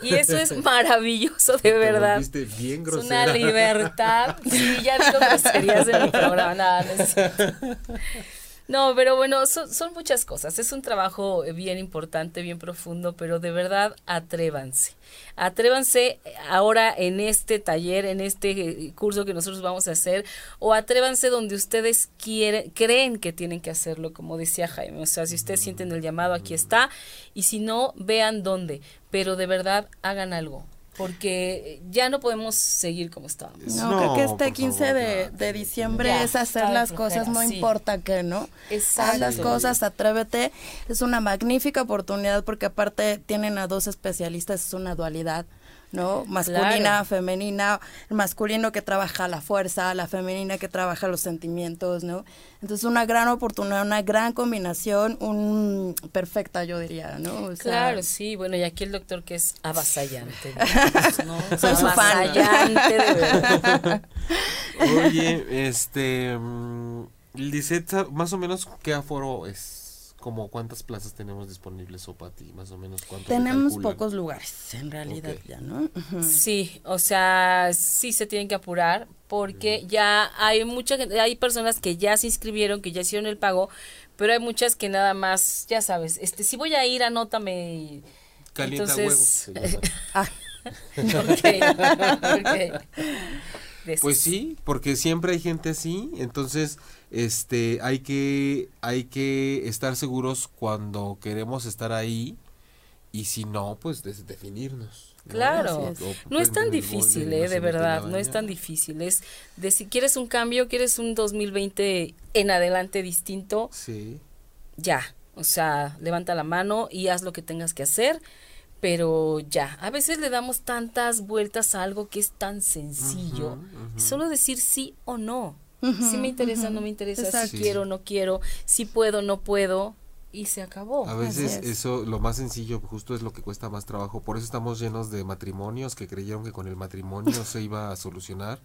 Y eso es maravilloso, de verdad. Bien es una libertad. Sí, ya digo groserías en mi programa. Nada, no no, pero bueno, son, muchas cosas. Es un trabajo bien importante, bien profundo, pero de verdad atrévanse. Atrévanse ahora en este taller, en este eh, curso que nosotros vamos a hacer, o atrévanse donde ustedes quieren, creen que tienen que hacerlo, como decía Jaime. O sea, si ustedes sienten el llamado, aquí está, y si no, vean dónde. Pero de verdad hagan algo porque ya no podemos seguir como estábamos. No, creo que este 15 de, diciembre es hacer las cosas, no importa qué, ¿no? Exacto. Haz las cosas, atrévete. Es una magnífica oportunidad porque aparte tienen a dos especialistas, es una dualidad. ¿No? Masculina, femenina, el masculino que trabaja la fuerza, la femenina que trabaja los sentimientos, ¿no? Entonces una gran oportunidad, una gran combinación, un perfecta yo diría, ¿no? claro, sí, bueno, y aquí el doctor que es avasallante. ¿no? Soy su fan. de verdad. Oye, este, mm, Lisette, más o menos, ¿qué aforo es? Como cuántas plazas tenemos disponibles o ti más o menos cuánto tenemos pocos lugares en realidad ya no sí o sea sí se tienen que apurar porque ya hay mucha gente hay personas que ya se inscribieron que ya hicieron el pago pero hay muchas que nada más ya sabes este si voy a ir anótame calienta entonces ah. Pues sí, porque siempre hay gente así, entonces este hay que hay que estar seguros cuando queremos estar ahí y si no, pues definirnos. Claro, no es tan difícil, eh, de verdad, no es tan difícil. Es de si quieres un cambio, quieres un 2020 en adelante distinto, sí. ya, o sea, levanta la mano y haz lo que tengas que hacer pero ya, a veces le damos tantas vueltas a algo que es tan sencillo, solo decir sí o no. si me interesa, no me interesa, si quiero, no quiero, si puedo, no puedo, y se acabó. A veces eso, lo más sencillo, justo es lo que cuesta más trabajo. Por eso estamos llenos de matrimonios que creyeron que con el matrimonio se iba a solucionar.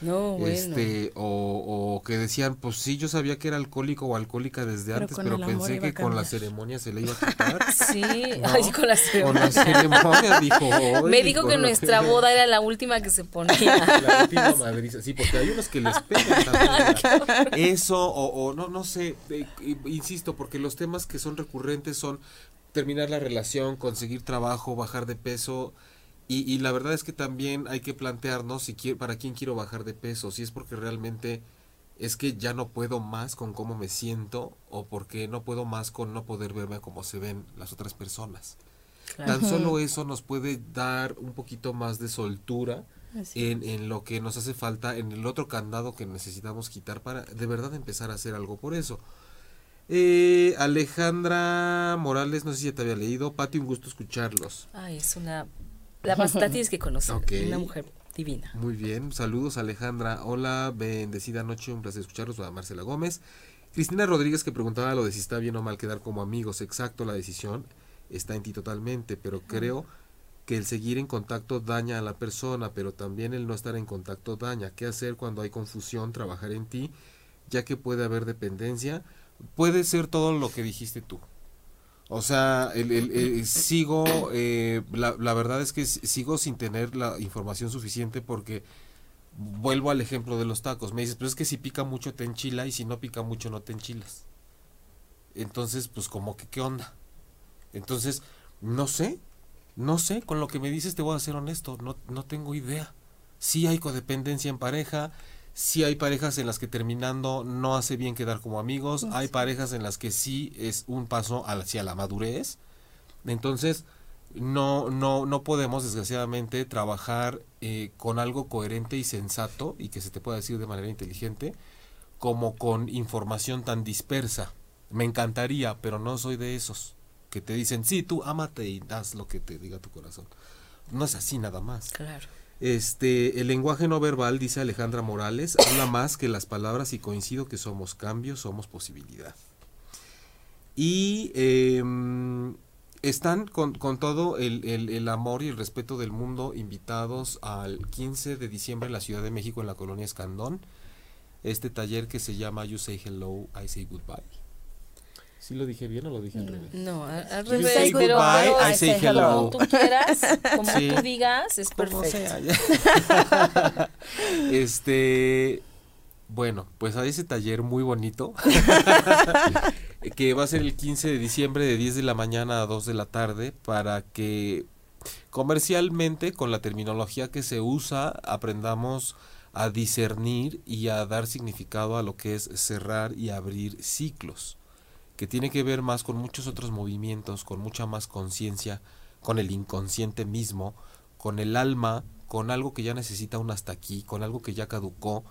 No, bueno. Este, o, que decían, pues sí, yo sabía que era alcohólico o alcohólica desde antes, pero pensé que con la ceremonia se le iba a quitar. Sí, con la ceremonia. Con la ceremonia dijo. Me dijo que nuestra boda era la última que se ponía. La última madriza, sí, porque hay unos que les pegan también. Eso, o, o no, no sé, eh, insisto, porque los temas que son recurrentes son terminar la relación, conseguir trabajo, bajar de peso y, y, la verdad es que también hay que plantearnos si quiero, para quién quiero bajar de peso, si es porque realmente es que ya no puedo más con cómo me siento o porque no puedo más con no poder verme como se ven las otras personas. Tan solo eso nos puede dar un poquito más de soltura en, en, lo que nos hace falta, en el otro candado que necesitamos quitar para de verdad empezar a hacer algo por eso. Eh, Alejandra Morales, no sé si ya te había leído. Pati, un gusto escucharlos. Ay, es una la, la tienes que conocer. Una mujer divina. Muy bien. Saludos, Alejandra. Hola, bendecida noche. Un placer escucharlos. A Marcela Gómez. Cristina Rodríguez que preguntaba lo de si está bien o mal quedar como amigos. Exacto, la decisión está en ti totalmente, pero creo que el seguir en contacto daña a la persona, pero también el no estar en contacto daña. ¿Qué hacer cuando hay confusión? Trabajar en ti, ya que puede haber dependencia. Puede ser todo lo que dijiste tú. O sea, el, sigo, eh, la, la, verdad es que sigo sin tener la información suficiente porque vuelvo al ejemplo de los tacos. Me dices, pero es que si pica mucho te enchila y si no pica mucho no te enchilas. Entonces, pues como que, ¿qué onda? Entonces, no sé, no sé, con lo que me dices te voy a ser honesto, no, no tengo idea. Sí hay codependencia en pareja, Sí hay parejas en las que terminando no hace bien quedar como amigos, hay parejas en las que sí es un paso hacia la madurez. Entonces, no, no, no podemos desgraciadamente trabajar eh, con algo coherente y sensato y que se te pueda decir de manera inteligente como con información tan dispersa. Me encantaría, pero no soy de esos que te dicen, sí, tú ámate y haz lo que te diga tu corazón. No es así nada más. Claro. Este, el lenguaje no verbal, dice Alejandra Morales, habla más que las palabras y coincido que somos cambio, somos posibilidad. Y em, están con, con todo el, el, el, amor y el respeto del mundo invitados al 15 de diciembre en la Ciudad de México, en la colonia Escandón. Este taller que se llama You Say Hello, I Say Goodbye. ¿Sí lo dije bien o lo dije al revés? No, al, revés, say pero goodbye, pero I say como hello. tú quieras, como Sí. tú digas, es Como perfecto. este, bueno, pues a ese taller muy bonito, que va a ser el 15 de diciembre de 10 de la mañana a 2 de la tarde, para que comercialmente, con la terminología que se usa, aprendamos a discernir y a dar significado a lo que es cerrar y abrir ciclos, que tiene que ver más con muchos otros movimientos, con mucha más conciencia, con el inconsciente mismo, con el alma, con algo que ya necesita un hasta aquí, con algo que ya caducó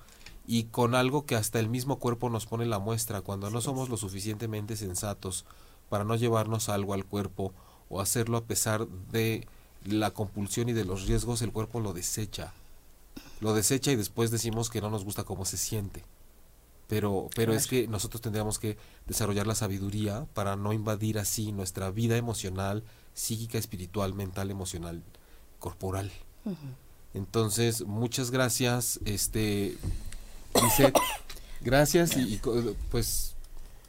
y con algo que hasta el mismo cuerpo nos pone la muestra cuando no somos lo suficientemente sensatos para no llevarnos algo al cuerpo o hacerlo a pesar de la compulsión y de los riesgos, el cuerpo lo desecha. Lo desecha y después decimos que no nos gusta cómo se siente. Pero, pero es que nosotros tendríamos que desarrollar la sabiduría para no invadir así nuestra vida emocional, psíquica, espiritual, mental, emocional, corporal. Entonces, muchas gracias, este, dice, gracias y, y pues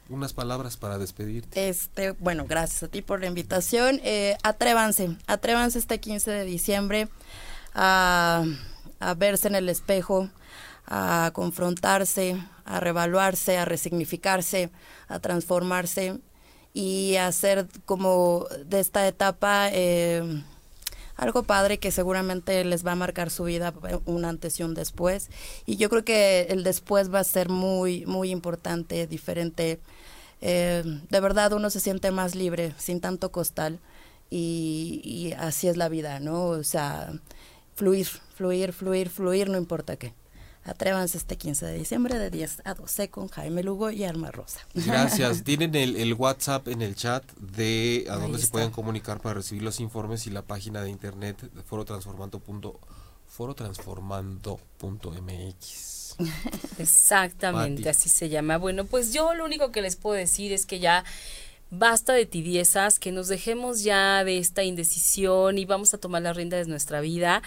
unas palabras para despedirte. Este, bueno, gracias a ti por la invitación. Eh, atrévanse, atrévanse este 15 de diciembre a, a verse en el espejo, a confrontarse, a revaluarse, a resignificarse, a transformarse y a hacer como de esta etapa eh, algo padre que seguramente les va a marcar su vida un antes y un después. Y yo creo que el después va a ser muy, muy importante, diferente. Eh, de verdad uno se siente más libre, sin tanto costal. Y, y así es la vida, ¿no? O sea, fluir, fluir, fluir, fluir, no importa qué. Atrévanse este 15 de diciembre de 10 a 12 con Jaime Lugo y Alma Rosa. Gracias. Tienen el, el WhatsApp en el chat de a dónde se pueden comunicar para recibir los informes y la página de internet de forotransformando punto- forotransformando.mx. Exactamente, así se llama. Bueno, pues yo lo único que les puedo decir es que ya basta de tibiezas, que nos dejemos ya de esta indecisión y vamos a tomar la rienda de nuestra vida.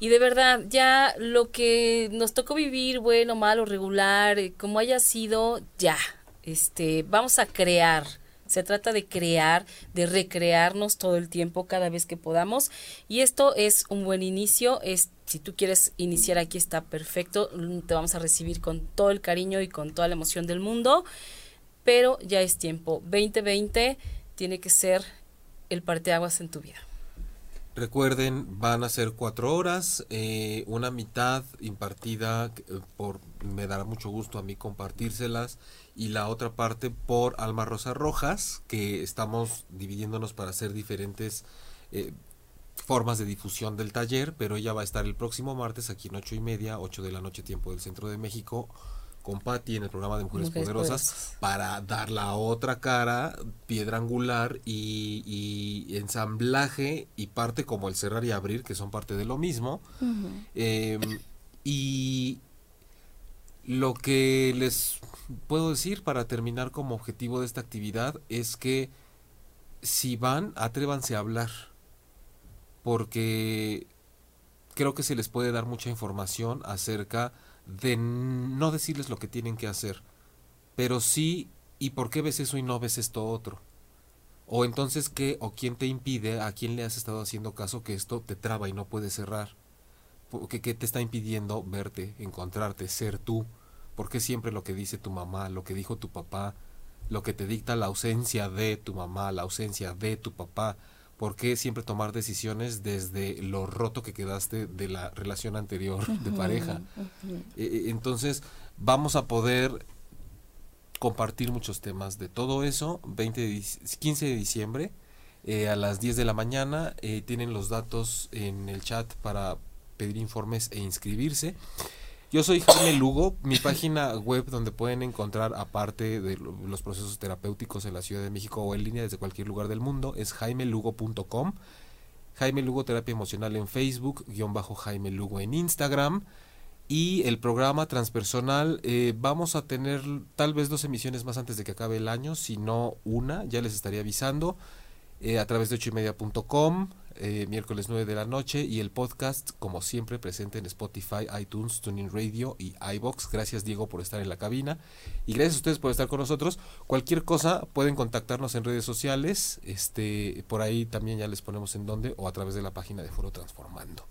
Y de verdad, ya lo que nos tocó vivir, bueno, malo, regular, eh, como haya sido, ya, este, vamos a crear. Se trata de crear, de recrearnos todo el tiempo, cada vez que podamos. Y esto es un buen inicio. Es, si tú quieres iniciar aquí está perfecto. mm, Te vamos a recibir con todo el cariño y con toda la emoción del mundo. Pero ya es tiempo. 2020 tiene que ser el parteaguas en tu vida. Recuerden, van a ser cuatro horas, eh, una mitad impartida eh, por, me dará mucho gusto a mí compartírselas, y la otra parte por Alma Rosa Rojas, que estamos dividiéndonos para hacer diferentes eh, formas de difusión del taller, pero ella va a estar el próximo martes aquí en ocho y media, ocho de la noche tiempo del centro de México, con Patti en el programa de Mujeres, Mujeres Poderosas, Poderosas. para dar la otra cara, piedra angular y, y ensamblaje y parte como el cerrar y abrir, que son parte de lo mismo. Eh, y lo que les puedo decir para terminar como objetivo de esta actividad es que si van, atrévanse a hablar, porque creo que se les puede dar mucha información acerca de no decirles lo que tienen que hacer, pero sí, ¿y por qué ves eso y no ves esto otro? O entonces, ¿qué o quién te impide, a quién le has estado haciendo caso que esto te traba y no puedes cerrar? Porque, ¿Qué te está impidiendo verte, encontrarte, ser tú? ¿Por qué siempre lo que dice tu mamá, lo que dijo tu papá, lo que te dicta la ausencia de tu mamá, la ausencia de tu papá? ¿Por qué siempre tomar decisiones desde lo roto que quedaste de la relación anterior de pareja? Eh, eh, entonces, vamos a poder compartir muchos temas de todo eso. 20 de dic- 15 de diciembre eh, a las 10 de la mañana. eh, tienen los datos en el chat para pedir informes e inscribirse. Yo soy Jaime Lugo, mi página web donde pueden encontrar, aparte de lo- los procesos terapéuticos en la Ciudad de México o en línea desde cualquier lugar del mundo, es jaimelugo.com. Jaime Lugo Terapia Emocional en Facebook, guion bajo Jaime Lugo en Instagram. Y el programa transpersonal, eh, vamos a tener tal vez dos emisiones más antes de que acabe el año, si no una, ya les estaría avisando. eh, a través de ochoymedia.com, eh, miércoles 9 de la noche y el podcast, como siempre, presente en Spotify, iTunes, Tuning Radio y iBox. Gracias, Diego, por estar en la cabina y gracias a ustedes por estar con nosotros. Cualquier cosa pueden contactarnos en redes sociales, este, por ahí también ya les ponemos en dónde o a través de la página de Foro Transformando.